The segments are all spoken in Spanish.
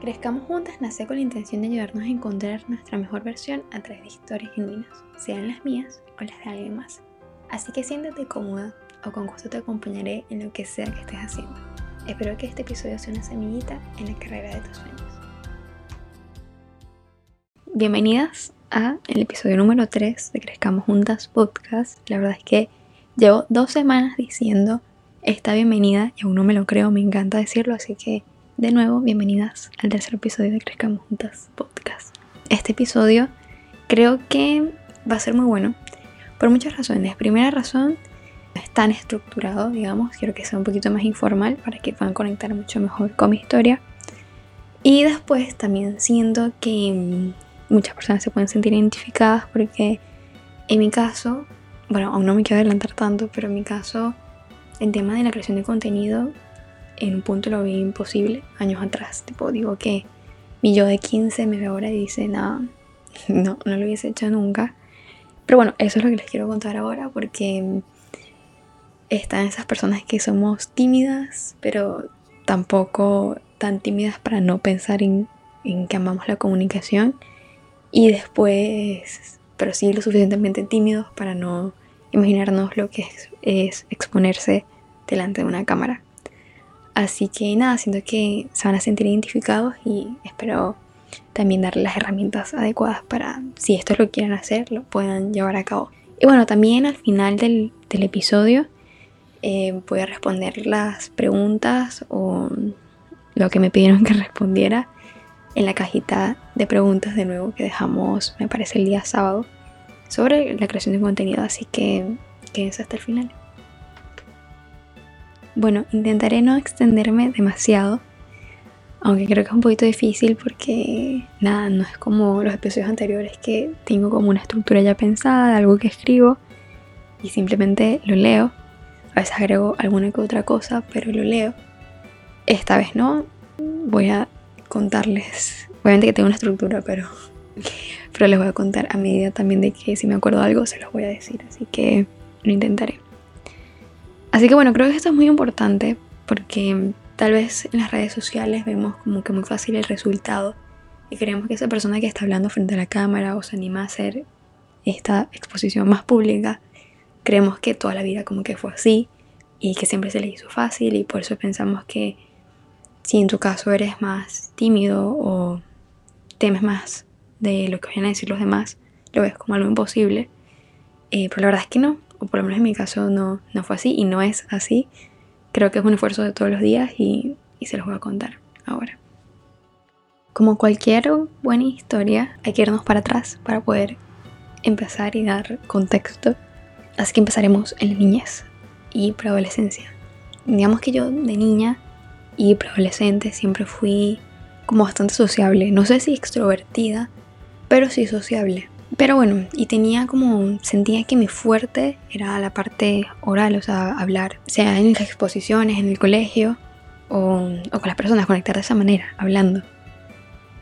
Crezcamos Juntas nace con la intención de ayudarnos a encontrar nuestra mejor versión a través de historias genuinas, sean las mías o las de alguien más. Así que siéntate cómoda o con gusto te acompañaré en lo que sea que estés haciendo. Espero que este episodio sea una semillita en la carrera de tus sueños. Bienvenidas a el episodio número 3 de Crezcamos Juntas podcast. La verdad es que llevo dos semanas diciendo esta bienvenida y aún no me lo creo, me encanta decirlo, así que de nuevo, bienvenidas al tercer episodio de Crezcamos Juntas Podcast. Este episodio creo que va a ser muy bueno por muchas razones. Primera razón, es tan estructurado, digamos, quiero que sea un poquito más informal para que puedan conectar mucho mejor con mi historia. Y después también siento que mm, muchas personas se pueden sentir identificadas porque en mi caso, bueno, aún no me quiero adelantar tanto, pero en mi caso, el tema de la creación de contenido en un punto lo vi imposible años atrás. Tipo, digo que mi yo de 15 me ve ahora y dice, nada, no, no lo hubiese hecho nunca. Pero bueno, eso es lo que les quiero contar ahora porque están esas personas que somos tímidas, pero tampoco tan tímidas para no pensar en, en que amamos la comunicación. Y después, pero sí lo suficientemente tímidos para no imaginarnos lo que es, es exponerse delante de una cámara. Así que nada, siento que se van a sentir identificados y espero también darles las herramientas adecuadas para, si esto lo quieren hacer, lo puedan llevar a cabo. Y bueno, también al final del, episodio eh, voy a responder las preguntas o lo que me pidieron que respondiera en la cajita de preguntas de nuevo que dejamos, me parece, el día sábado sobre la creación de contenido. Así que quédense hasta el final. Bueno, intentaré no extenderme demasiado, aunque creo que es un poquito difícil porque nada, no es como los episodios anteriores que tengo como una estructura ya pensada, algo que escribo y simplemente lo leo. A veces agrego alguna que otra cosa, pero lo leo. Esta vez no, voy a contarles, obviamente que tengo una estructura, pero, pero les voy a contar a medida también de que si me acuerdo algo se los voy a decir, así que lo intentaré. Así que bueno, creo que esto es muy importante porque tal vez en las redes sociales vemos como que muy fácil el resultado y creemos que esa persona que está hablando frente a la cámara o se anima a hacer esta exposición más pública, creemos que toda la vida como que fue así y que siempre se le hizo fácil y por eso pensamos que si en tu caso eres más tímido o temes más de lo que vayan a decir los demás, lo ves como algo imposible. Eh, pero la verdad es que no o por lo menos en mi caso no, no fue así y no es así. Creo que es un esfuerzo de todos los días y, y se los voy a contar ahora. Como cualquier buena historia, hay que irnos para atrás para poder empezar y dar contexto. Así que empezaremos en la niñez y preadolescencia. Digamos que yo de niña y preadolescente siempre fui como bastante sociable. No sé si extrovertida, pero sí sociable. Pero bueno, y tenía como, sentía que mi fuerte era la parte oral, o sea, hablar, sea en las exposiciones, en el colegio, o, con las personas, conectar de esa manera, hablando.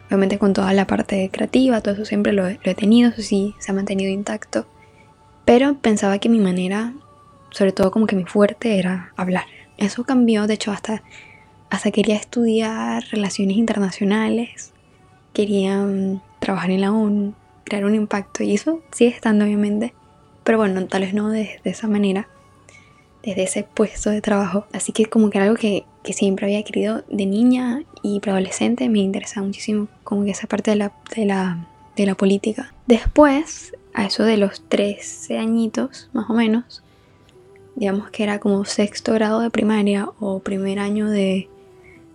Obviamente con toda la parte creativa, todo eso siempre lo, he tenido, eso sí, se ha mantenido intacto. Pero pensaba que mi manera, sobre todo como que mi fuerte era hablar. Eso cambió, de hecho, hasta, hasta quería estudiar relaciones internacionales, quería mm, trabajar en la ONU, crear un impacto y eso sigue estando obviamente, pero bueno, tal vez no de, esa manera, desde ese puesto de trabajo. Así que como que era algo que, que siempre había querido de niña y preadolescente, me interesa muchísimo como que esa parte de la, de la, de la política. Después, a eso de los 13 añitos más o menos, digamos que era como sexto grado de primaria o primer año de,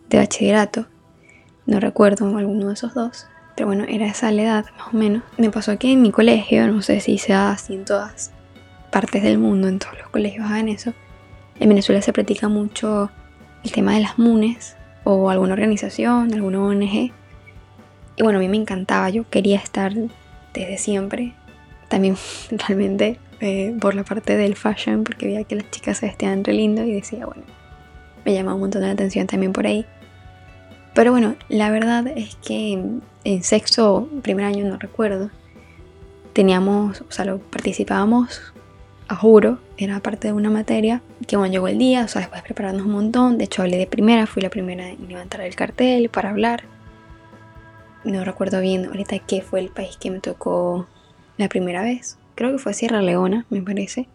de bachillerato, no recuerdo alguno de esos dos, pero bueno, era esa la edad más o menos. Me pasó que en mi colegio, no sé si sea así en todas partes del mundo, en todos los colegios hagan eso. En Venezuela se practica mucho el tema de las MUNES o alguna organización, alguna ONG. Y bueno, a mí me encantaba, yo quería estar desde siempre. También realmente eh, por la parte del fashion, porque veía que las chicas se vestían re lindo y decía, bueno, me llamaba un montón la atención también por ahí. Pero bueno, la verdad es que en sexto, primer año, no recuerdo, teníamos, o sea, lo participábamos a juro, era parte de una materia, que cuando llegó el día, o sea, después de prepararnos un montón, de hecho hablé de primera, fui la primera en levantar el cartel para hablar, no recuerdo bien ahorita qué fue el país que me tocó la primera vez. Creo que fue Sierra Leona, me parece,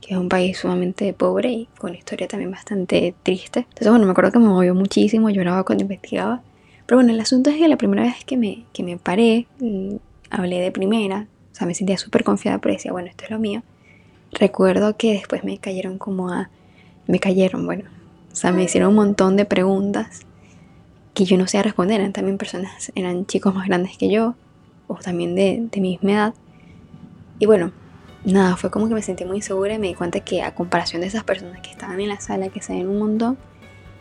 que es un país sumamente pobre y con historia también bastante triste. Entonces, bueno, me acuerdo que me movió muchísimo, lloraba cuando investigaba. Pero bueno, el asunto es que la primera vez que me, que me paré, hablé de primera, o sea, me sentía súper confiada, pero decía, bueno, esto es lo mío. Recuerdo que después me cayeron como a... Me cayeron, bueno. O sea, me hicieron un montón de preguntas que yo no sé responder. Eran también personas, eran chicos más grandes que yo, o también de, de mi misma edad. Y bueno, nada, fue como que me sentí muy insegura y me di cuenta que a comparación de esas personas que estaban en la sala, que se ven un montón,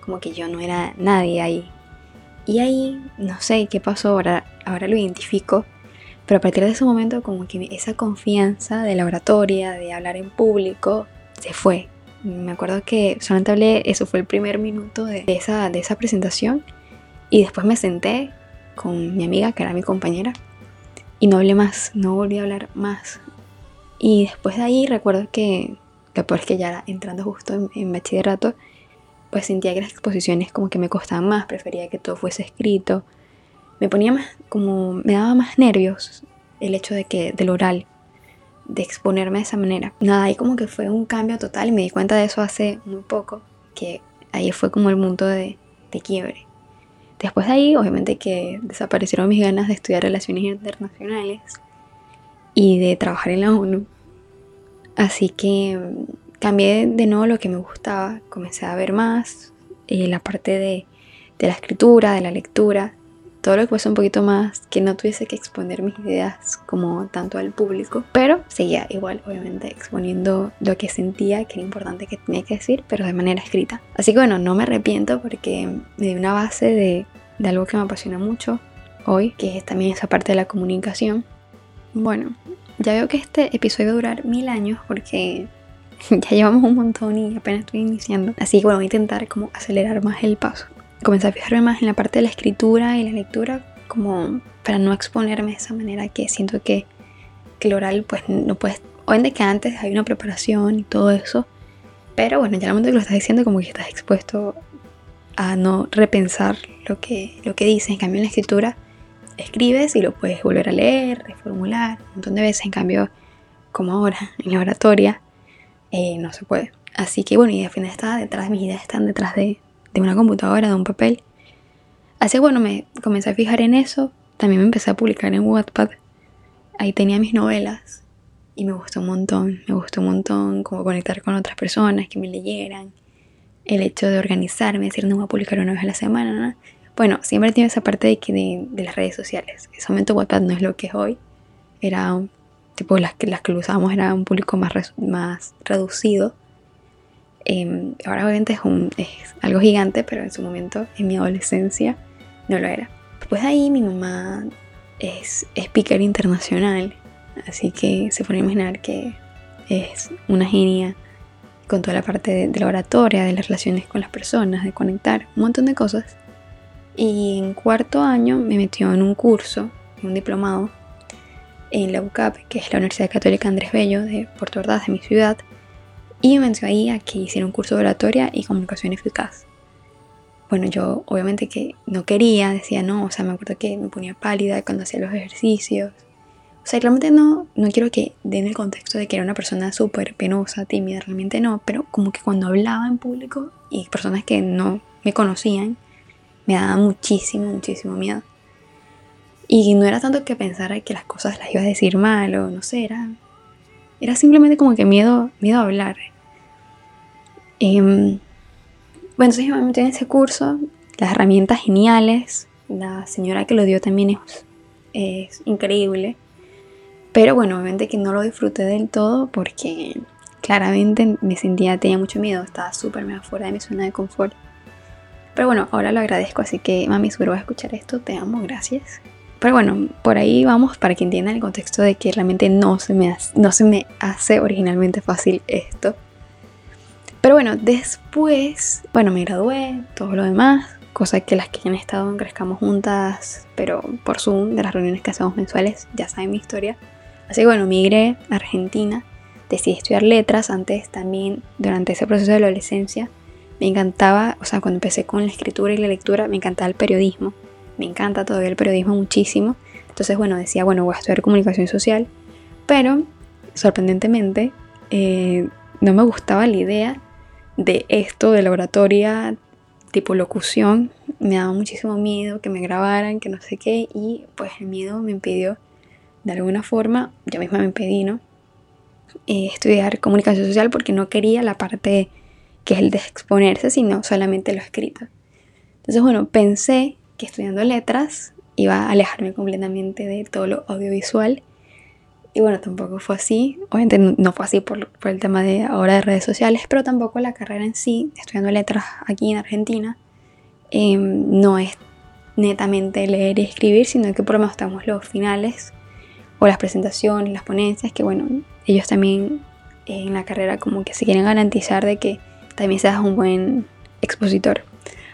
como que yo no era nadie ahí. Y ahí, no sé qué pasó, ahora, ahora lo identifico, pero a partir de ese momento como que esa confianza de la oratoria, de hablar en público, se fue. Me acuerdo que solamente hablé, eso fue el primer minuto de esa, de esa presentación y después me senté con mi amiga, que era mi compañera, y no hablé más, no volví a hablar más. Y después de ahí recuerdo que, después que ya entrando justo en, en bachillerato, pues sentía que las exposiciones como que me costaban más, prefería que todo fuese escrito. Me ponía más, como, me daba más nervios el hecho de que, del oral, de exponerme de esa manera. Nada, ahí como que fue un cambio total y me di cuenta de eso hace muy poco, que ahí fue como el mundo de, de quiebre. Después de ahí, obviamente que desaparecieron mis ganas de estudiar relaciones internacionales y de trabajar en la ONU. Así que mm, cambié de nuevo lo que me gustaba, comencé a ver más eh, la parte de, de, la escritura, de la lectura, todo lo que fuese un poquito más, que no tuviese que exponer mis ideas como tanto al público, pero seguía igual, obviamente, exponiendo lo que sentía que era importante que tenía que decir, pero de manera escrita. Así que bueno, no me arrepiento porque me dio una base de, de algo que me apasiona mucho hoy, que es también esa parte de la comunicación. Bueno, ya veo que este episodio va a durar mil años porque ya llevamos un montón y apenas estoy iniciando. Así que bueno, voy a intentar como acelerar más el paso comencé a fijarme más en la parte de la escritura y la lectura como para no exponerme de esa manera que siento que, que el oral pues no puedes, obviamente que antes hay una preparación y todo eso, pero bueno, ya al momento que lo estás diciendo como que estás expuesto a no repensar lo que, lo que dices, en cambio en la escritura escribes y lo puedes volver a leer, reformular un montón de veces, en cambio como ahora en la oratoria eh, no se puede. Así que bueno, y al final está detrás, mis ideas están detrás de, de una computadora, de un papel. Así que bueno, me comencé a fijar en eso. También me empecé a publicar en Wattpad. Ahí tenía mis novelas. Y me gustó un montón. Me gustó un montón como conectar con otras personas que me leyeran. El hecho de organizarme, decir, no voy a publicar una vez a la semana. Bueno, siempre tiene esa parte de, que de, las redes sociales. En ese momento Wattpad no es lo que es hoy. Era tipo las que, las que lo usábamos era un público más, más reducido Em, ahora obviamente es, un, es algo gigante, pero en su momento, en mi adolescencia, no lo era. Después de ahí mi mamá es speaker internacional, así que se puede imaginar que es una genia con toda la parte de, de, la oratoria, de las relaciones con las personas, de conectar, un montón de cosas. Y en cuarto año me metió en un curso, un diplomado, en la UCAP, que es la Universidad Católica Andrés Bello de Puerto Ordaz, de mi ciudad. Y me mencionó ahí a que hiciera un curso de oratoria y comunicación eficaz. Bueno, yo obviamente que no quería, decía no, o sea, me acuerdo que me ponía pálida cuando hacía los ejercicios. O sea, realmente no, no quiero que den el contexto de que era una persona súper penosa, tímida, realmente no, pero como que cuando hablaba en público y personas que no me conocían, me daba muchísimo, muchísimo miedo. Y no era tanto que pensara que las cosas las iba a decir mal o no sé, era era simplemente como que miedo, miedo a hablar. Eh, bueno, entonces yo me metí en ese curso, las herramientas geniales, la señora que lo dio también es, es increíble. Pero bueno, obviamente que no lo disfruté del todo porque claramente me sentía, tenía mucho miedo, estaba súper fuera de mi zona de confort. Pero bueno, ahora lo agradezco, así que mami, seguro vas a escuchar esto, te amo, gracias. Pero bueno, por ahí vamos para que entiendan el contexto de que realmente no se me hace, no se me hace originalmente fácil esto. Pero bueno, después, bueno, me gradué, todo lo demás, cosas que las que han estado en Crezcamos Juntas, pero por Zoom, de las reuniones que hacemos mensuales, ya saben mi historia. Así que bueno, migré a Argentina, decidí estudiar letras, antes también, durante ese proceso de adolescencia, me encantaba, o sea, cuando empecé con la escritura y la lectura, me encantaba el periodismo me encanta todavía el periodismo muchísimo. Entonces, bueno, decía, bueno, voy a estudiar comunicación social, pero sorprendentemente eh, no me gustaba la idea de esto de la oratoria tipo locución. Me daba muchísimo miedo que me grabaran, que no sé qué, y pues el miedo me impidió, de alguna forma, yo misma me impedí, ¿no? Eh, estudiar comunicación social porque no quería la parte que es el de exponerse, sino solamente lo escrito. Entonces, bueno, pensé que estudiando letras iba a alejarme completamente de todo lo audiovisual. Y bueno, tampoco fue así. Obviamente no fue así por, el tema de ahora de redes sociales, pero tampoco la carrera en sí, estudiando letras aquí en Argentina, em, no es netamente leer y escribir, sino que por lo menos estamos los finales o las presentaciones, las ponencias, que bueno, ellos también en la carrera como que se quieren garantizar de que también seas un buen expositor.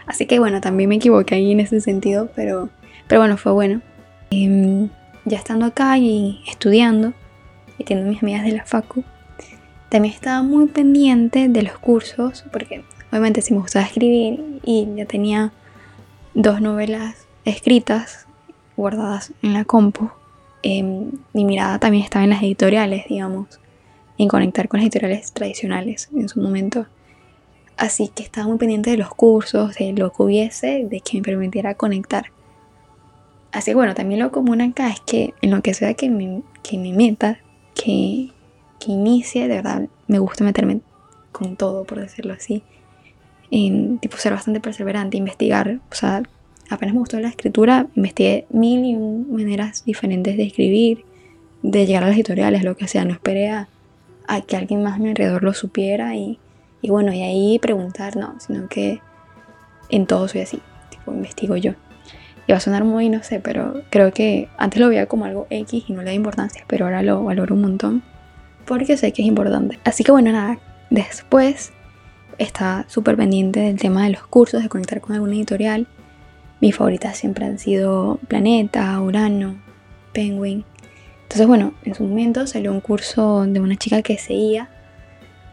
Así que bueno, también me equivoqué ahí en ese sentido, pero, pero bueno, fue bueno. Em, ya estando acá y estudiando y teniendo mis amigas de la facu, también estaba muy pendiente de los cursos, porque obviamente si me gustaba escribir y ya tenía dos novelas escritas guardadas en la compu, em, mi mirada también estaba en las editoriales, digamos, en conectar con las editoriales tradicionales en su momento. Así que estaba muy pendiente de los cursos, de lo que hubiese, de que me permitiera conectar. Así que bueno, también lo común acá es que en lo que sea que me, que me meta, que, que inicie, de verdad me gusta meterme con todo, por decirlo así. En, tipo ser bastante perseverante, investigar. O sea, apenas me gustó la escritura, investigué mil y un maneras diferentes de escribir, de llegar a las editoriales, lo que sea. No esperé a, a que alguien más a mi alrededor lo supiera y y bueno, y ahí preguntar, no, sino que en todo soy así, tipo, investigo yo. Y va a sonar muy, no sé, pero creo que antes lo veía como algo X y no le da importancia, pero ahora lo valoro un montón porque sé que es importante. Así que bueno, nada, después está súper pendiente del tema de los cursos, de conectar con alguna editorial. Mis favoritas siempre han sido Planeta, Urano, Penguin. Entonces, bueno, en su momento salió un curso de una chica que seguía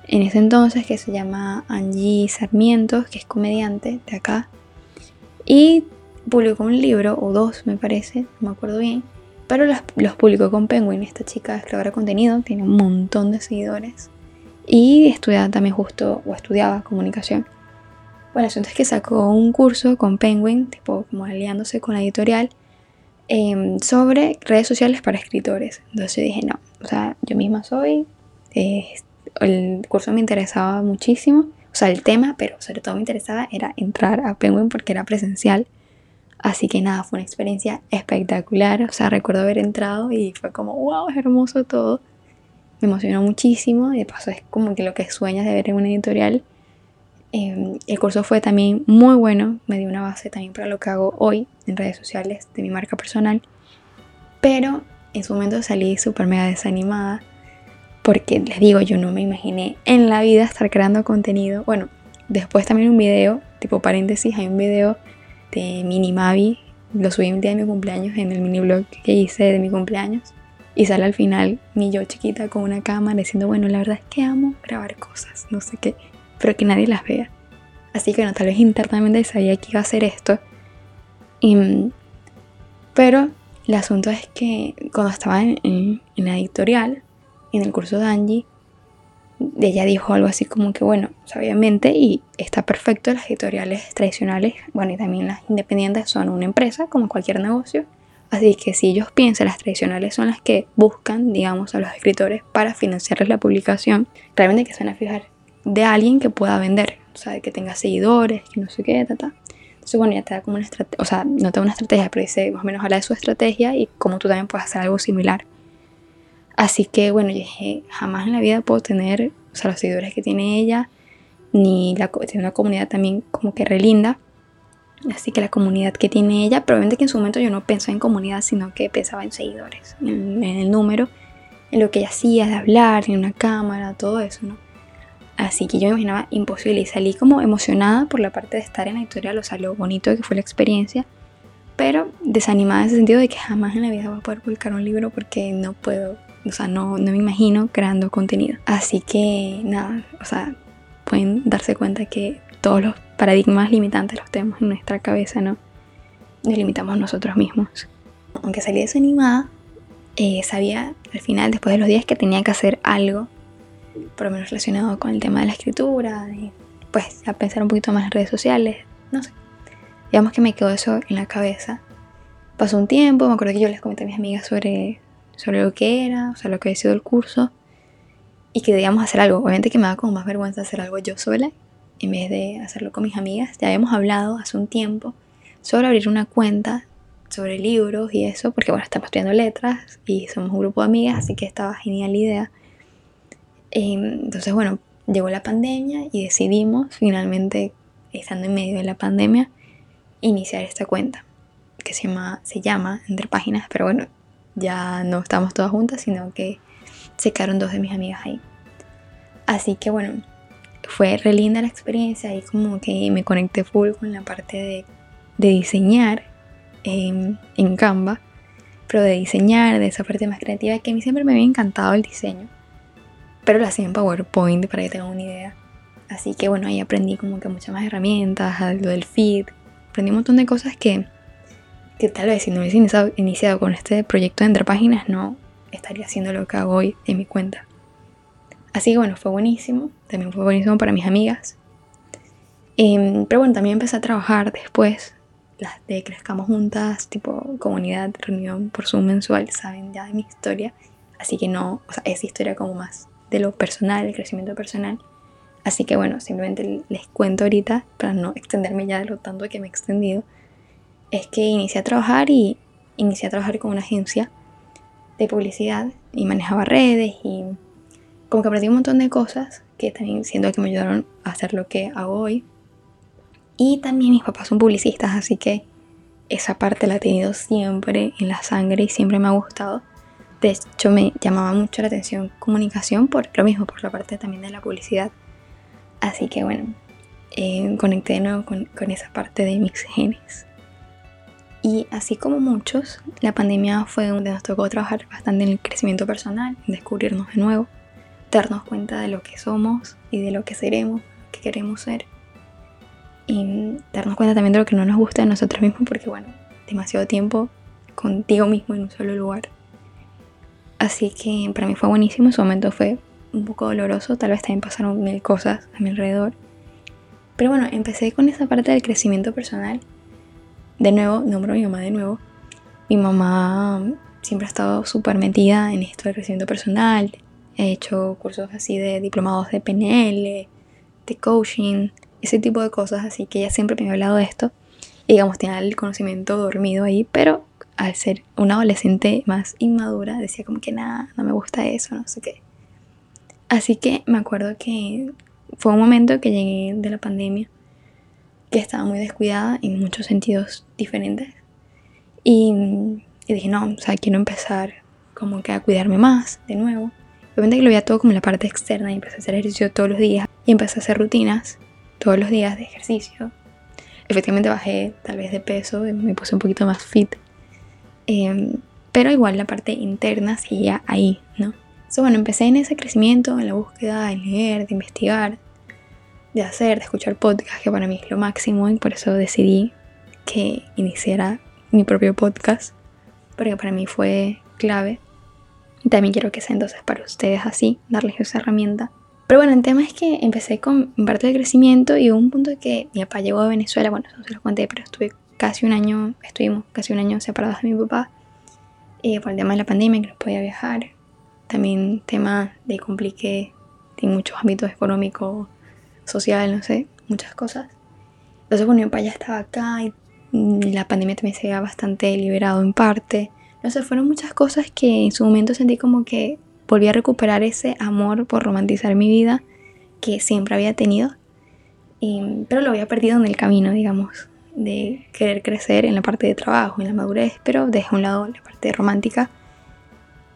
en ese entonces que se llama Angie Sarmientos, que es comediante de acá. Y publicó un libro, o dos me parece, no me acuerdo bien, pero los, publicó con Penguin. Esta chica es creadora de contenido, tiene un montón de seguidores y estudiaba también justo, o estudiaba comunicación. Bueno, el asunto es que sacó un curso con Penguin, tipo como aliándose con la editorial, em, sobre redes sociales para escritores. Entonces dije, no, o sea, yo misma soy, eh, el curso me interesaba muchísimo, o sea, el tema, pero sobre todo me interesaba era entrar a Penguin porque era presencial. Así que nada, fue una experiencia espectacular. O sea, recuerdo haber entrado y fue como, wow, es hermoso todo. Me emocionó muchísimo. Y de paso es como que lo que sueñas de ver en una editorial. Em, el curso fue también muy bueno. Me dio una base también para lo que hago hoy en redes sociales de mi marca personal. Pero en su momento salí súper mega desanimada porque les digo, yo no me imaginé en la vida estar creando contenido. Bueno, después también un video, tipo paréntesis, hay un video de Mini Mavi, lo subí un día de mi cumpleaños en el mini blog que hice de mi cumpleaños. Y sale al final mi yo chiquita con una cámara diciendo, bueno, la verdad es que amo grabar cosas, no sé qué, pero que nadie las vea. Así que bueno, tal vez internamente sabía que iba a hacer esto. pero el asunto es que cuando estaba en, en la editorial, en el curso de Angie, ella dijo algo así como que, bueno, obviamente, y está perfecto, las editoriales tradicionales, bueno, y también las independientes son una empresa, como cualquier negocio. Así que si ellos piensan, las tradicionales son las que buscan, digamos, a los escritores para financiarles la publicación, realmente que se van a fijar de alguien que pueda vender, o sea, que tenga seguidores, que no sé qué, ta, ta. Entonces, bueno, ya te da como una estrategia, o sea, no te da una estrategia, pero dice más o menos habla de su estrategia y cómo tú también puedes hacer algo similar. Así que bueno, yo dije, jamás en la vida puedo tener, o sea, los seguidores que tiene ella, ni la, tiene una comunidad también como que re linda. Así que la comunidad que tiene ella, probablemente que en su momento yo no pensaba en comunidad, sino que pensaba en seguidores, en, el número, en lo que ella hacía, de hablar, en una cámara, todo eso, ¿no? Así que yo me imaginaba imposible y salí como emocionada por la parte de estar en la editorial, o sea, lo bonito que fue la experiencia, pero desanimada en ese sentido de que jamás en la vida voy a poder publicar un libro porque no puedo o sea, no, no me imagino creando contenido. Así que nada, o sea, pueden darse cuenta que todos los paradigmas limitantes los tenemos en nuestra cabeza, ¿no? nos limitamos nosotros mismos. Aunque salí desanimada, eh, sabía al final, después de los días, que tenía que hacer algo, por lo menos relacionado con el tema de la escritura, y pues a pensar un poquito más en redes sociales, no sé. Digamos que me quedó eso en la cabeza. Pasó un tiempo, me acuerdo que yo les comenté a mis amigas sobre, sobre lo que era, o sea, lo que había sido el curso, y que debíamos hacer algo. Obviamente que me da como más vergüenza hacer algo yo sola, en vez de hacerlo con mis amigas. Ya habíamos hablado hace un tiempo sobre abrir una cuenta sobre libros y eso, porque bueno, estamos estudiando letras y somos un grupo de amigas, así que estaba genial la idea. Em, entonces, bueno, llegó la pandemia y decidimos finalmente, estando en medio de la pandemia, iniciar esta cuenta, que se llama, se llama Entre Páginas, pero bueno, ya no estamos todas juntas, sino que se quedaron dos de mis amigas ahí. Así que bueno, fue re linda la experiencia y como que me conecté full con la parte de, diseñar en, en Canva, pero de diseñar, de esa parte más creativa, que a mí siempre me había encantado el diseño, pero lo hacía en PowerPoint para que tengan una idea. Así que bueno, ahí aprendí como que muchas más herramientas, lo del feed, aprendí un montón de cosas que, que tal vez si no hubiese iniciado, iniciado con este proyecto de entre páginas no estaría haciendo lo que hago hoy en mi cuenta. Así que bueno, fue buenísimo, también fue buenísimo para mis amigas. Em, pero bueno, también empecé a trabajar después las de Crezcamos Juntas, tipo comunidad, reunión por Zoom mensual, saben ya de mi historia. Así que no, o sea, es historia como más de lo personal, el crecimiento personal. Así que bueno, simplemente les cuento ahorita, para no extenderme ya de lo tanto que me he extendido, es que inicié a trabajar y inicié a trabajar con una agencia de publicidad y manejaba redes y como que aprendí un montón de cosas que también siento que me ayudaron a hacer lo que hago hoy. Y también mis papás son publicistas, así que esa parte la he tenido siempre en la sangre y siempre me ha gustado. De hecho, me llamaba mucho la atención comunicación por lo mismo, por la parte también de la publicidad. Así que bueno, eh, conecté de nuevo con, con esa parte de mis genes. Y así como muchos, la pandemia fue donde nos tocó trabajar bastante en el crecimiento personal, en descubrirnos de nuevo, darnos cuenta de lo que somos y de lo que seremos, que queremos ser y darnos cuenta también de lo que no nos gusta de nosotros mismos porque bueno, demasiado tiempo contigo mismo en un solo lugar. Así que para mí fue buenísimo, en su momento fue un poco doloroso, tal vez también pasaron mil cosas a mi alrededor. Pero bueno, empecé con esa parte del crecimiento personal. De nuevo, nombro a mi mamá de nuevo. Mi mamá siempre ha estado súper metida en esto del crecimiento personal. He hecho cursos así de diplomados de PNL, de coaching, ese tipo de cosas, así que ella siempre me ha hablado de esto. Y digamos, tenía el conocimiento dormido ahí, pero al ser una adolescente más inmadura, decía como que nada, no me gusta eso, no sé qué. Así que me acuerdo que fue un momento que llegué de la pandemia, que estaba muy descuidada en muchos sentidos diferentes. Y, y dije, no, o sea, quiero empezar como que a cuidarme más de nuevo. Obviamente que lo veía todo como la parte externa y empecé a hacer ejercicio todos los días y empecé a hacer rutinas todos los días de ejercicio. Efectivamente bajé tal vez de peso, me puse un poquito más fit. Em, pero igual la parte interna seguía ahí, ¿no? So, bueno, empecé en ese crecimiento, en la búsqueda de leer, de investigar, de hacer, de escuchar podcast, que para mí es lo máximo y por eso decidí que iniciara mi propio podcast, porque para mí fue clave. Y también quiero que sea entonces para ustedes así, darles esa herramienta pero bueno, el tema es que empecé con parte del crecimiento y hubo un punto que mi papá llegó a Venezuela, bueno, no se los conté, pero estuve casi un año, estuvimos casi un año separados de mi papá eh, por el tema de la pandemia, que no podía viajar. También tema de compliqué en muchos ámbitos económicos, social, no sé, muchas cosas. Entonces, bueno, mi papá ya estaba acá y la pandemia también se había bastante liberado en parte. No sé, fueron muchas cosas que en su momento sentí como que volví a recuperar ese amor por romantizar mi vida que siempre había tenido, pero lo había perdido en el camino, digamos, de querer crecer en la parte de trabajo, en la madurez, pero dejé a un lado la parte romántica.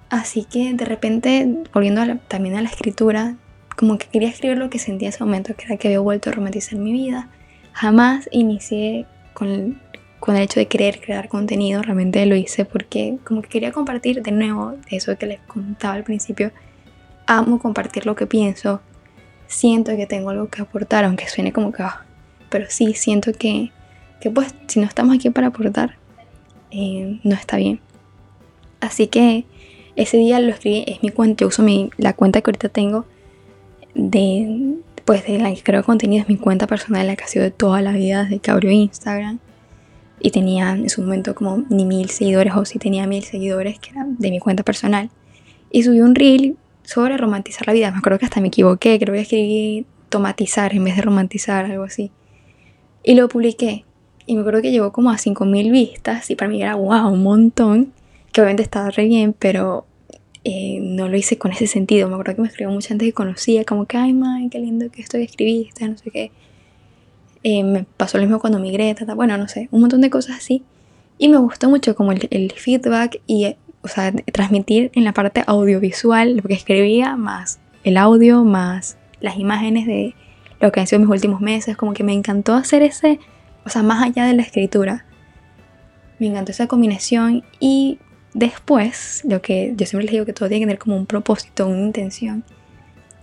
Así que de repente, volviendo también a la escritura, como que quería escribir lo que sentía en ese momento, que era que había vuelto a romantizar mi vida. Jamás inicié con con el hecho de querer crear contenido, realmente lo hice porque como que quería compartir de nuevo eso que les contaba al principio. Amo compartir lo que pienso, siento que tengo algo que aportar, aunque suene como que, ah, pero sí siento que, que pues si no estamos aquí para aportar, eh, no está bien. Así que ese día lo escribí, es mi cuenta, uso mi, la cuenta que ahorita tengo de, pues de la que creo contenido, es mi cuenta personal, la que ha sido de toda la vida, desde que abrió Instagram. Y tenía en su momento como ni mil seguidores, o si tenía mil seguidores, que eran de mi cuenta personal. Y subí un reel sobre romantizar la vida. Me acuerdo que hasta me equivoqué, creo que escribí tomatizar en vez de romantizar, algo así. Y lo publiqué. Y me acuerdo que llegó como a 5.000 vistas y para mí era wow, un montón. Que obviamente estaba re bien, pero eh, no lo hice con ese sentido. Me acuerdo que me escribió mucha gente que conocía, como que, ay, man, qué lindo que esto que escribiste, no sé qué. Eh, me pasó lo mismo cuando migré, bueno, no sé, un montón de cosas así. Y me gustó mucho como el, feedback y, o sea, transmitir en la parte audiovisual lo que escribía, más el audio, más las imágenes de lo que han sido mis últimos meses. Como que me encantó hacer ese o sea, más allá de la escritura. Me encantó esa combinación y después, lo que yo siempre les digo que todo tiene que tener como un propósito, una intención.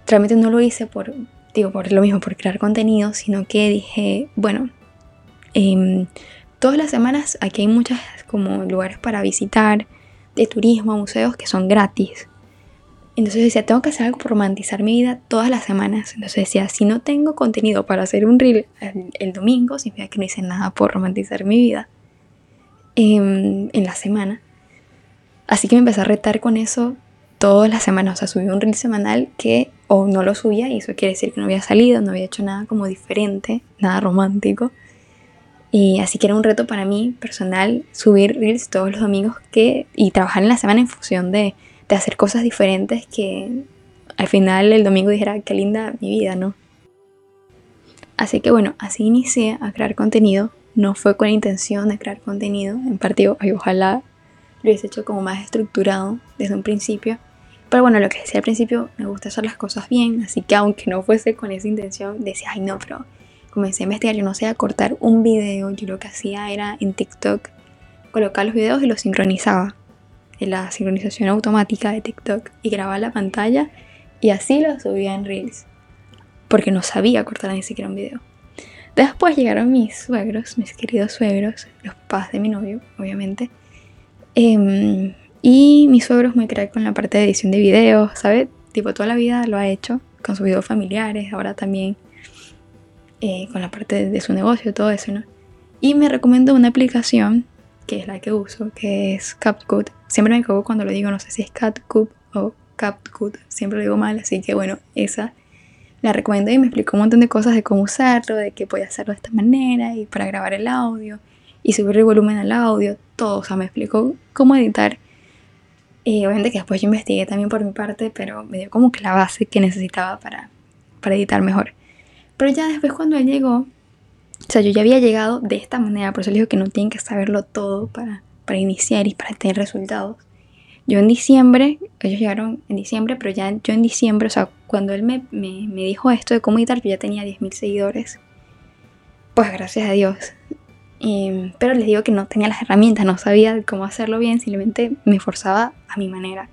Realmente no lo hice por, digo, por lo mismo, por crear contenido, sino que dije, bueno, em, todas las semanas aquí hay muchos como lugares para visitar, de turismo, museos que son gratis. Entonces decía, tengo que hacer algo para romantizar mi vida todas las semanas. Entonces decía, si no tengo contenido para hacer un reel el, domingo, significa que no hice nada por romantizar mi vida em, en, la semana. Así que me empecé a retar con eso todas las semanas. O sea, subí un reel semanal que o no lo subía y eso quiere decir que no había salido, no había hecho nada como diferente, nada romántico. Y así que era un reto para mí personal subir reels todos los domingos que, y trabajar en la semana en función de de hacer cosas diferentes que al final el domingo dijera, qué linda mi vida, ¿no? Así que bueno, así inicié a crear contenido. No fue con intención de crear contenido. En parte, ojalá lo hubiese hecho como más estructurado desde un principio. Pero bueno, lo que decía al principio, me gusta hacer las cosas bien. Así que aunque no fuese con esa intención, decía, ay no, pero comencé a investigar. Yo no sé, a cortar un video. Yo lo que hacía era en TikTok colocar los videos y los sincronizaba la sincronización automática de TikTok y grababa la pantalla y así lo subía en Reels. Porque no sabía cortar ni siquiera un video. Después llegaron mis suegros, mis queridos suegros, los padres de mi novio, obviamente. Em, y mi suegro es muy crack con la parte de edición de videos, ¿sabe? Tipo, toda la vida lo ha hecho con sus videos familiares, ahora también eh, con la parte de, su negocio, todo eso, ¿no? Y me recomendó una aplicación que es la que uso, que es CapCut. Siempre me equivoco cuando lo digo, no sé si es CapCut o CapCut, siempre lo digo mal, así que bueno, esa la recomiendo y me explicó un montón de cosas de cómo usarlo, de que podía hacerlo de esta manera y para grabar el audio y subir el volumen al audio, todo, o sea, me explicó cómo editar. Obviamente que después yo investigué también por mi parte, pero me dio como que la base que necesitaba para, para editar mejor. Pero ya después cuando él llegó, o sea, yo ya había llegado de esta manera, por eso les digo que no tienen que saberlo todo para, para iniciar y para tener resultados. Yo en diciembre, ellos llegaron en diciembre, pero ya yo en diciembre, o sea, cuando él me, me, me dijo esto de cómo editar, yo ya tenía 10.000 seguidores. Pues gracias a Dios. Pero les digo que no tenía las herramientas, no sabía cómo hacerlo bien, simplemente me esforzaba a mi manera.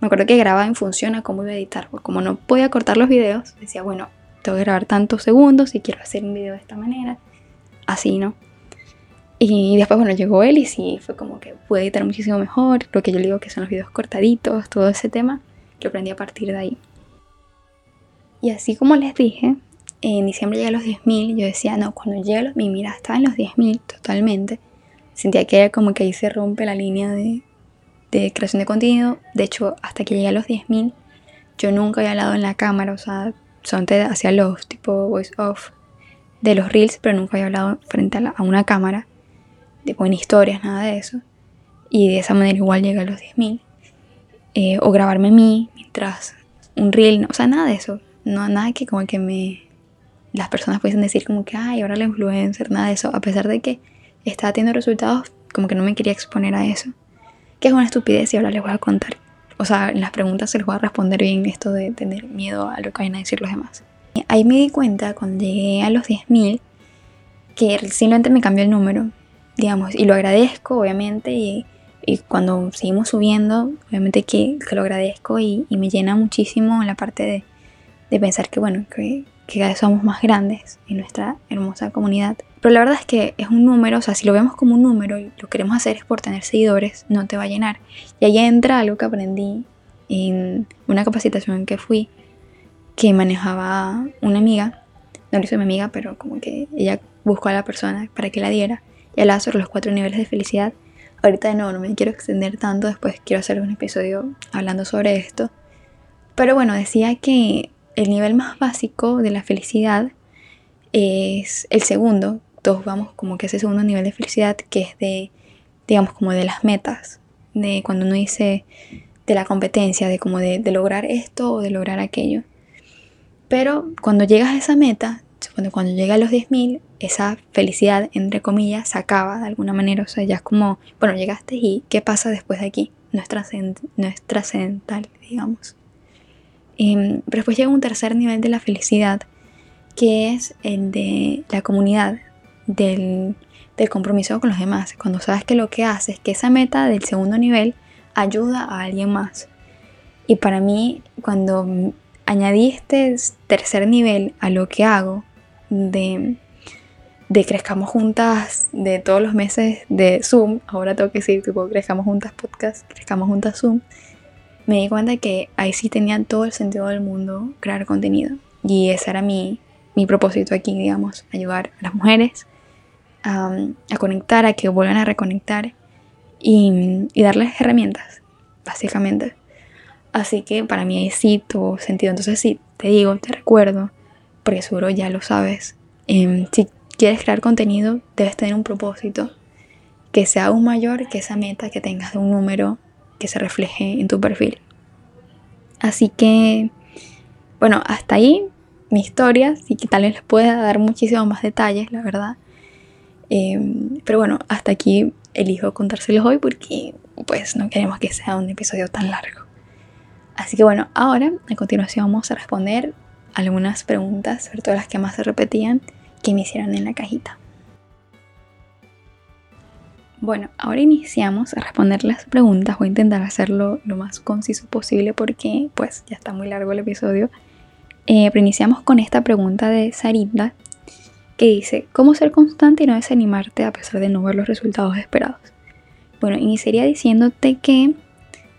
Me acuerdo que grababa en función a cómo iba a editar, porque como no podía cortar los videos, decía, bueno, tengo que grabar tantos segundos y quiero hacer un video de esta manera así, ¿no? Y después, bueno, llegó él y sí, fue como que pude editar muchísimo mejor. Lo que yo le digo que son los videos cortaditos, todo ese tema, lo aprendí a partir de ahí. Y así como les dije, en diciembre llegué a los 10.000, yo decía, no, cuando llegue a los 10.000, mira, estaba en los 10.000 totalmente. Sentía que era como que ahí se rompe la línea de, de creación de contenido. De hecho, hasta que llegué a los 10.000, yo nunca había hablado en la cámara, o sea, solamente hacía los tipo voice off de los reels, pero nunca había hablado frente a, una cámara, de en historias, nada de eso. Y de esa manera igual llega a los 10.000. Eh, o grabarme a mí mientras un reel, o sea, nada de eso. No, nada que como que me... Las personas pudiesen decir como que, ay, ahora la influencer, nada de eso. A pesar de que estaba teniendo resultados, como que no me quería exponer a eso. Que es una estupidez y ahora les voy a contar. O sea, en las preguntas se les voy a responder bien esto de tener miedo a lo que vayan a decir los demás. Ahí me di cuenta cuando llegué a los 10.000 que simplemente me cambió el número, digamos, y lo agradezco, obviamente, y, cuando seguimos subiendo, obviamente que, lo agradezco y, me llena muchísimo la parte de, pensar que, bueno, que, que cada vez somos más grandes en nuestra hermosa comunidad. Pero la verdad es que es un número, o sea, si lo vemos como un número y lo queremos hacer es por tener seguidores, no te va a llenar. Y ahí entra algo que aprendí en una capacitación que fui, que manejaba una amiga, no lo hizo mi amiga, pero como que ella buscó a la persona para que la diera, y hablaba sobre los cuatro niveles de felicidad. Ahorita no, no me quiero extender tanto, después quiero hacer un episodio hablando sobre esto. Pero bueno, decía que el nivel más básico de la felicidad es el segundo. Todos vamos como que ese segundo nivel de felicidad que es de, digamos, como de las metas. De cuando uno dice de la competencia, de como de, de lograr esto o de lograr aquello. Pero cuando llegas a esa meta, cuando, cuando llega a los 10.000, esa felicidad, entre comillas, se acaba de alguna manera. O sea, ya es como, bueno, llegaste y ¿qué pasa después de aquí? No es, trascendental, digamos. Em, pero después llega un tercer nivel de la felicidad, que es el de la comunidad, del, del compromiso con los demás. Cuando sabes que lo que haces, que esa meta del segundo nivel ayuda a alguien más. Y para mí, cuando añadí este tercer nivel a lo que hago, de, de Crezcamos Juntas, de todos los meses de Zoom, ahora tengo que decir, tipo, Crezcamos Juntas Podcast, Crezcamos Juntas Zoom, me di cuenta que ahí sí tenía todo el sentido del mundo crear contenido. Y ese era mi, mi propósito aquí, digamos, ayudar a las mujeres a, conectar, a que vuelvan a reconectar y, darles herramientas, básicamente. Así que para mí ahí sí tuvo sentido. Entonces sí, te digo, te recuerdo, porque seguro ya lo sabes. Em, si quieres crear contenido, debes tener un propósito que sea aún mayor que esa meta que tengas de un número que se refleje en tu perfil. Así que, bueno, hasta ahí mi historia, sí que tal vez les pueda dar muchísimos más detalles, la verdad. Em, pero bueno, hasta aquí elijo contárselos hoy porque pues no queremos que sea un episodio tan largo. Así que bueno, ahora a continuación vamos a responder algunas preguntas, sobre todo las que más se repetían, que me hicieron en la cajita. Bueno, ahora iniciamos a responder las preguntas. Voy a intentar hacerlo lo más conciso posible porque pues ya está muy largo el episodio. Eh, pero iniciamos con esta pregunta de Sarita que dice, ¿cómo ser constante y no desanimarte a pesar de no ver los resultados esperados? Bueno, iniciaría diciéndote que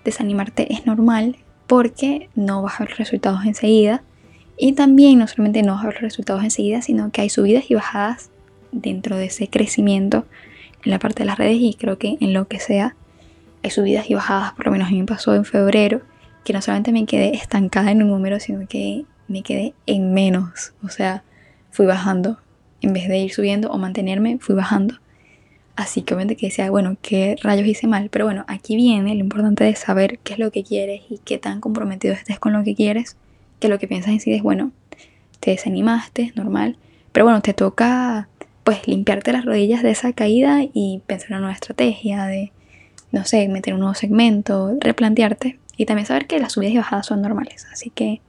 desanimarte es normal porque no vas a ver resultados enseguida. Y también no solamente no vas a ver los resultados enseguida, sino que hay subidas y bajadas dentro de ese crecimiento en la parte de las redes y creo que en lo que sea hay subidas y bajadas, por lo menos a mí me pasó en febrero, que no solamente me quedé estancada en un número, sino que me quedé en menos, o sea, fui bajando, en vez de ir subiendo o mantenerme, fui bajando. Así que obviamente que decía, bueno, ¿qué rayos hice mal? Pero bueno, aquí viene lo importante de saber qué es lo que quieres y qué tan comprometido estés con lo que quieres, que lo que piensas en sí es, bueno, te desanimaste, normal, pero bueno, te toca pues limpiarte las rodillas de esa caída y pensar en una nueva estrategia de, no sé, meter un nuevo segmento, replantearte y también saber que las subidas y bajadas son normales. Así que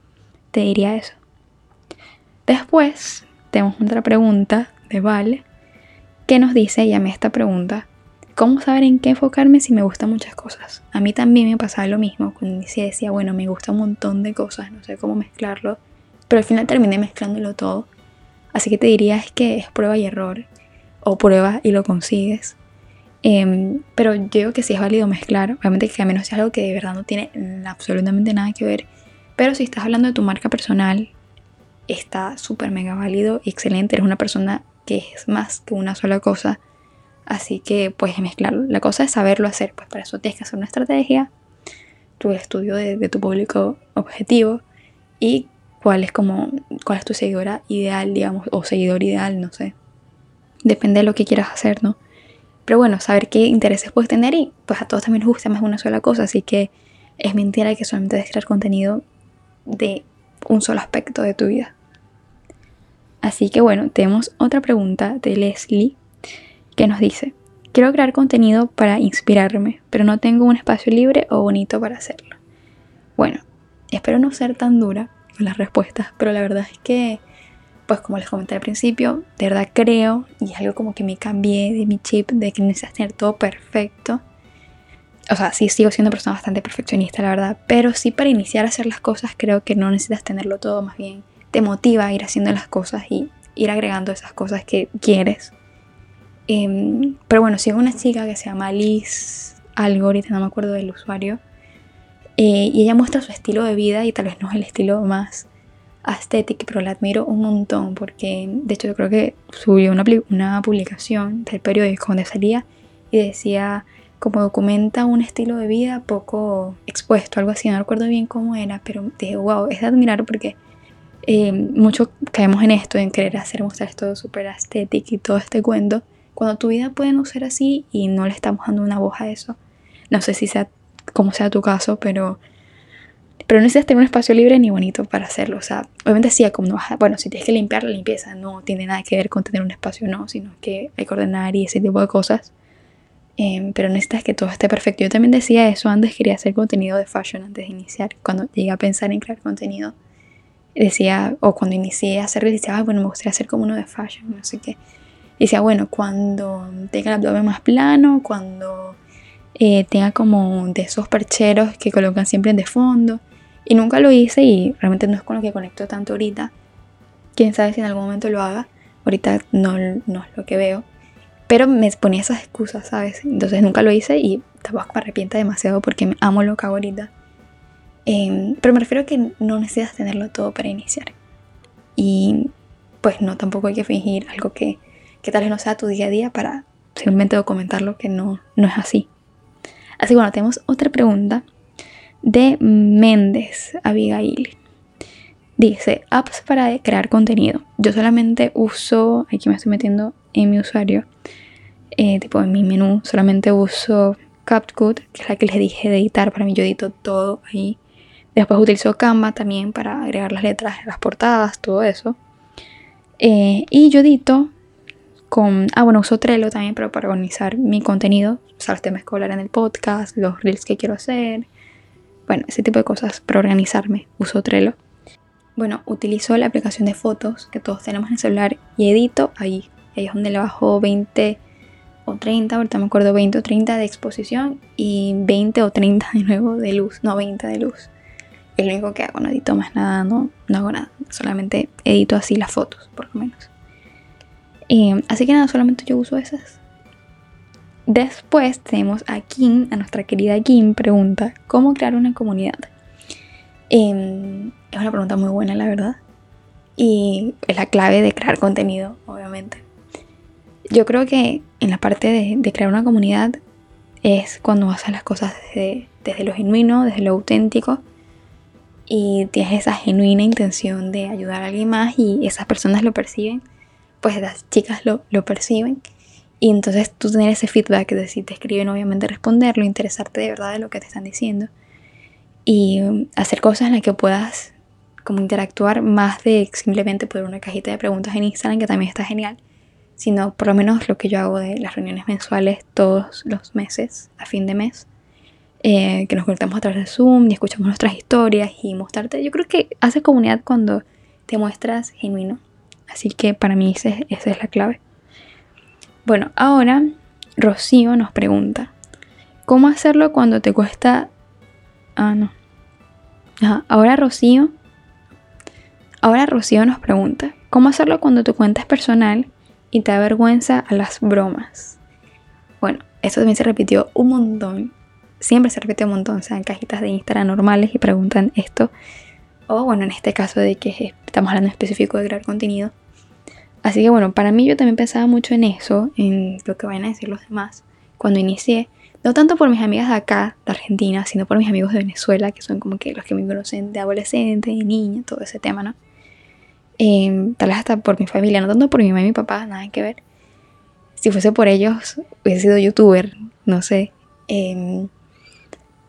te diría eso. Después tenemos otra pregunta de Vale que nos dice, mí esta pregunta, ¿cómo saber en qué enfocarme si me gustan muchas cosas? A mí también me pasaba lo mismo, cuando decía, bueno, me gusta un montón de cosas, no sé cómo mezclarlo, pero al final terminé mezclándolo todo Así que te diría es que es prueba y error, o prueba y lo consigues. Em, pero yo digo que sí es válido mezclar, obviamente que a menos sea algo que de verdad no tiene absolutamente nada que ver. Pero si estás hablando de tu marca personal, está súper mega válido y excelente. Eres una persona que es más que una sola cosa. Así que puedes mezclarlo. La cosa es saberlo hacer. Pues para eso tienes que hacer una estrategia, tu estudio de, de tu público objetivo y cuál es como, cuál es tu seguidora ideal, digamos, o seguidor ideal, no sé. Depende de lo que quieras hacer, ¿no? Pero bueno, saber qué intereses puedes tener y pues a todos también nos gusta más una sola cosa, así que es mentira que solamente debes crear contenido de un solo aspecto de tu vida. Así que bueno, tenemos otra pregunta de Leslie que nos dice, quiero crear contenido para inspirarme, pero no tengo un espacio libre o bonito para hacerlo. Bueno, espero no ser tan dura, las respuestas, pero la verdad es que, pues como les comenté al principio, de verdad creo, y es algo como que me cambié de mi chip, de que necesitas tener todo perfecto. O sea, sí sigo siendo persona bastante perfeccionista, la verdad, pero sí para iniciar a hacer las cosas creo que no necesitas tenerlo todo, más bien te motiva a ir haciendo las cosas y ir agregando esas cosas que quieres. Em, pero bueno, sigo una chica que se llama Liz algo, ahorita no me acuerdo del usuario, eh, y ella muestra su estilo de vida y tal vez no es el estilo más estético, pero la admiro un montón porque de hecho yo creo que subió una, una publicación del periódico donde salía y decía como documenta un estilo de vida poco expuesto, algo así, no recuerdo bien cómo era, pero dije, wow, es de admirar porque eh, mucho caemos en esto, en querer hacer mostrar esto súper estético y todo este cuento, cuando tu vida puede no ser así y no le estamos dando una voz a eso. No sé si sea como sea tu caso, pero pero no necesitas tener un espacio libre ni bonito para hacerlo. O sea, obviamente sí, como no bueno, si tienes que limpiar la limpieza, no tiene nada que ver con tener un espacio, no, sino que hay que ordenar y ese tipo de cosas. Em, pero necesitas que todo esté perfecto. Yo también decía eso antes, quería hacer contenido de fashion antes de iniciar. Cuando llegué a pensar en crear contenido, decía, o cuando inicié a hacerlo, decía, bueno, me gustaría hacer como uno de fashion, no sé qué. decía, bueno, cuando tenga el abdomen más plano, cuando eh, tenga como de esos percheros que colocan siempre de fondo. Y nunca lo hice y realmente no es con lo que conecto tanto ahorita. Quién sabe si en algún momento lo haga. Ahorita no, no es lo que veo. Pero me ponía esas excusas, ¿sabes? Entonces nunca lo hice y tampoco me arrepiento demasiado porque me amo lo que hago ahorita. Em, pero me refiero a que no necesitas tenerlo todo para iniciar. Y pues no, tampoco hay que fingir algo que, que tal vez no sea tu día a día para simplemente documentarlo que no, no es así. Así que bueno, tenemos otra pregunta de Méndez Abigail. Dice, apps para crear contenido. Yo solamente uso, aquí me estoy metiendo en mi usuario, eh, tipo en mi menú, solamente uso CapCut, que es la que les dije de editar. Para mí yo edito todo ahí. Después utilizo Canva también para agregar las letras, las portadas, todo eso. Eh, y yo edito con... Ah, bueno, uso Trello también pero para organizar mi contenido. O sea, los temas que en el podcast, los reels que quiero hacer. Bueno, ese tipo de cosas para organizarme. Uso Trello. Bueno, utilizo la aplicación de fotos que todos tenemos en el celular y edito ahí. Ahí es donde le bajo 20 o 30, ahorita me acuerdo 20 o 30 de exposición y 20 o 30 de nuevo de luz, no 20 de luz. Es lo único que hago, no edito más nada, no, no hago nada, solamente edito así las fotos, por lo menos. Así que nada, solamente yo uso esas. Después tenemos a Kim, a nuestra querida Kim, pregunta, ¿cómo crear una comunidad? Em, es una pregunta muy buena, la verdad. Y es la clave de crear contenido, obviamente. Yo creo que en la parte de, crear una comunidad es cuando haces las cosas desde, desde, lo genuino, desde lo auténtico y tienes esa genuina intención de ayudar a alguien más y esas personas lo perciben, pues las chicas lo, lo perciben y entonces tú tener ese feedback de si te escriben obviamente responderlo, interesarte de verdad de lo que te están diciendo y um, hacer cosas en las que puedas como interactuar más de simplemente poner una cajita de preguntas en Instagram que también está genial sino por lo menos lo que yo hago de las reuniones mensuales todos los meses, a fin de mes, eh, que nos conectamos a través de Zoom y escuchamos nuestras historias y mostrarte. Yo creo que hace comunidad cuando te muestras genuino. Así que para mí esa es la clave. Bueno, ahora Rocío nos pregunta, ¿cómo hacerlo cuando te cuesta... Ah, no. Ahora Rocío... Ahora Rocío nos pregunta, ¿cómo hacerlo cuando tu cuenta es personal y te da vergüenza a las bromas. Bueno, esto también se repitió un montón. Siempre se repite un montón. O sea, en cajitas de Instagram normales y preguntan esto. O bueno, en este caso de que estamos hablando específico de crear contenido. Así que bueno, para mí yo también pensaba mucho en eso, en lo que vayan a decir los demás, cuando inicié. No tanto por mis amigas de acá, de Argentina, sino por mis amigos de Venezuela, que son como que los que me conocen de adolescente, de niña, todo ese tema, ¿no? Em, tal vez hasta por mi familia, no tanto por mi mamá y mi papá, nada que ver. Si fuese por ellos, hubiese sido youtuber, no sé. Em,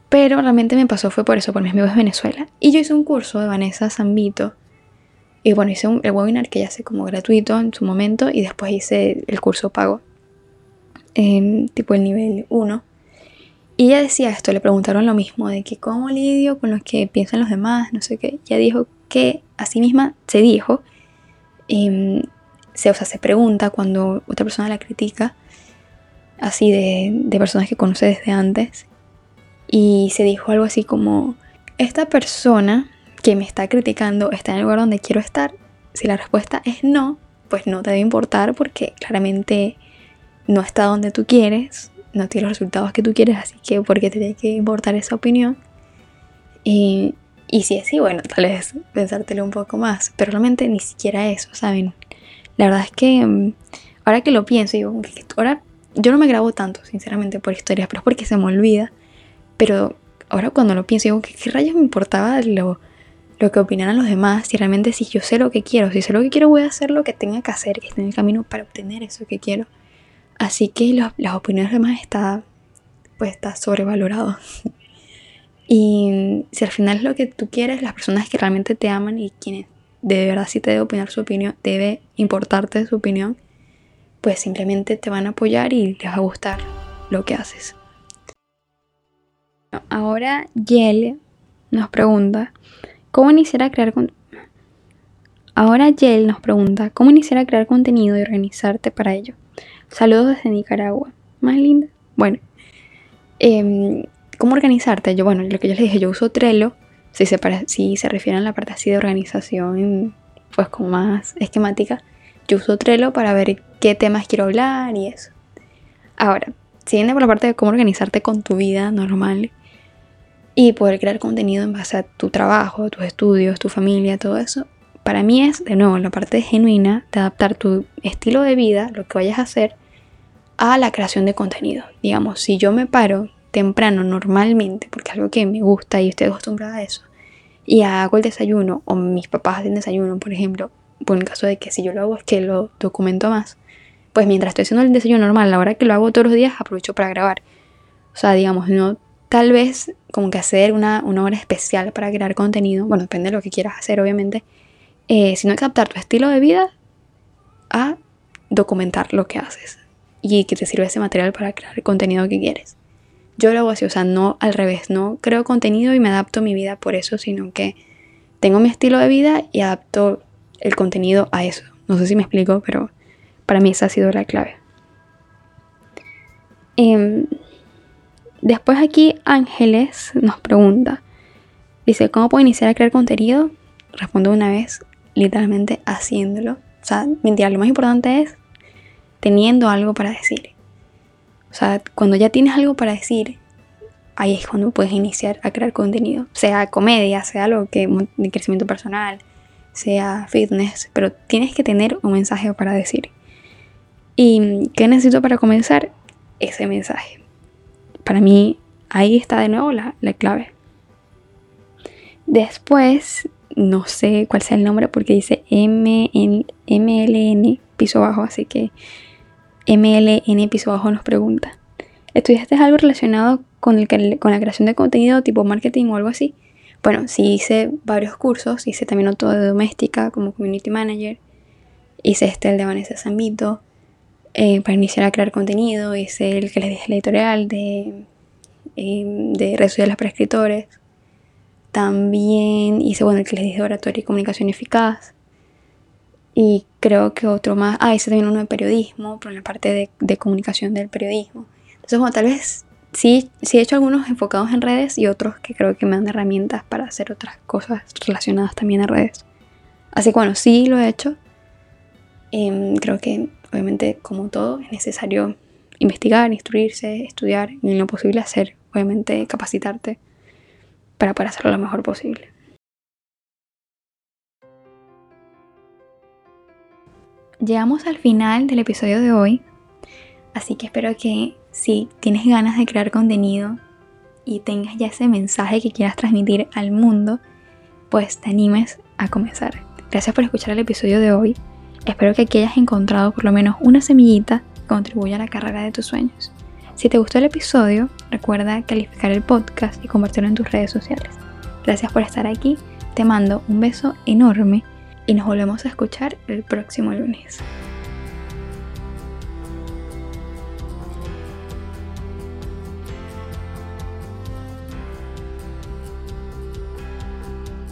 pero realmente me pasó fue por eso, por mis amigos de Venezuela. Y yo hice un curso de Vanessa Zambito. Y bueno, hice un, el webinar que ya sé como gratuito en su momento y después hice el curso pago. Em, tipo el nivel 1. Y ella decía esto, le preguntaron lo mismo, de que cómo lidio con lo que piensan los demás, no sé qué. Ella dijo que a sí misma se dijo, em, se, o sea, se pregunta cuando otra persona la critica, así de, de personas que conoce desde antes, y se dijo algo así como, esta persona que me está criticando está en el lugar donde quiero estar si la respuesta es no, pues no te debe importar porque claramente no está donde tú quieres, no tiene los resultados que tú quieres, así que porque te tiene que importar esa opinión. Y, y si es así, bueno, tal vez pensártelo un poco más, pero realmente ni siquiera eso, ¿saben? La verdad es que mm, ahora que lo pienso, digo, ahora yo no me grabo tanto, sinceramente, por historias, pero es porque se me olvida. Pero ahora cuando lo pienso, digo, ¿qué, rayos me importaba lo, lo que opinaran los demás? Si realmente si yo sé lo que quiero, si sé lo que quiero, voy a hacer lo que tenga que hacer, que esté en el camino para obtener eso que quiero. Así que las opiniones de los demás está, pues está sobrevalorado. y si al final es lo que tú quieres, las personas que realmente te aman y quienes de verdad sí te debe opinar su opinión, debe importarte su opinión, pues simplemente te van a apoyar y les va a gustar lo que haces. Ahora Yel nos pregunta, ¿cómo iniciar a crear Ahora Yel nos pregunta, ¿cómo iniciar a crear contenido y organizarte para ello? Saludos desde Nicaragua. Más linda. Bueno, em, ¿cómo organizarte? Yo, bueno, lo que yo les dije, yo uso Trello. Si se, si se refieren a la parte así de organización, pues como más esquemática, yo uso Trello para ver qué temas quiero hablar y eso. Ahora, siguiendo por la parte de cómo organizarte con tu vida normal y poder crear contenido en base a tu trabajo, tus estudios, tu familia, todo eso, para mí es, de nuevo, la parte genuina de adaptar tu estilo de vida, lo que vayas a hacer, a la creación de contenido. Digamos, si yo me paro temprano normalmente, porque es algo que me gusta y estoy acostumbrada a eso, y hago el desayuno, o mis papás hacen desayuno, por ejemplo, por el caso de que si yo lo hago es que lo documento más, pues mientras estoy haciendo el desayuno normal, la hora que lo hago todos los días, aprovecho para grabar. O sea, digamos, no tal vez como que hacer una, una hora especial para crear contenido, bueno, depende de lo que quieras hacer, obviamente, eh, sino captar tu estilo de vida a documentar lo que haces y que te sirve ese material para crear el contenido que quieres. Yo lo hago así, o sea, no al revés, no creo contenido y me adapto mi vida por eso, sino que tengo mi estilo de vida y adapto el contenido a eso. No sé si me explico, pero para mí esa ha sido la clave. Em, después aquí Ángeles nos pregunta, dice, ¿cómo puedo iniciar a crear contenido? Respondo una vez, literalmente haciéndolo. O sea, mentira, lo más importante es teniendo algo para decir. O sea, cuando ya tienes algo para decir, ahí es cuando puedes iniciar a crear contenido. Sea comedia, sea algo que de crecimiento personal, sea fitness, pero tienes que tener un mensaje para decir. ¿Y qué necesito para comenzar? Ese mensaje. Para mí, ahí está de nuevo la, la clave. Después no sé cuál sea el nombre porque dice MLN piso bajo, así que MLN piso bajo nos pregunta. ¿Estudiaste algo relacionado con, el, con la creación de contenido tipo marketing o algo así? Bueno, sí hice varios cursos, hice también otro de doméstica como community manager, hice este el de Vanessa Zambito eh, para iniciar a crear contenido, hice el que les dije la editorial de, eh, de redes sociales para escritores, también hice, bueno, el que les dije oratoria y comunicación eficaz. Y creo que otro más. Ah, hice también uno de periodismo, pero en la parte de, comunicación del periodismo. Entonces, bueno, tal vez sí, sí he hecho algunos enfocados en redes y otros que creo que me dan herramientas para hacer otras cosas relacionadas también a redes. Así que bueno, sí lo he hecho. Em, creo que obviamente como todo es necesario investigar, instruirse, estudiar y en lo posible hacer, obviamente capacitarte para poder hacerlo lo mejor posible. Llegamos al final del episodio de hoy, así que espero que si tienes ganas de crear contenido y tengas ya ese mensaje que quieras transmitir al mundo, pues te animes a comenzar. Gracias por escuchar el episodio de hoy. Espero que aquí hayas encontrado por lo menos una semillita que contribuya a la carrera de tus sueños. Si te gustó el episodio, recuerda calificar el podcast y compartirlo en tus redes sociales. Gracias por estar aquí, te mando un beso enorme y nos volvemos a escuchar el próximo lunes.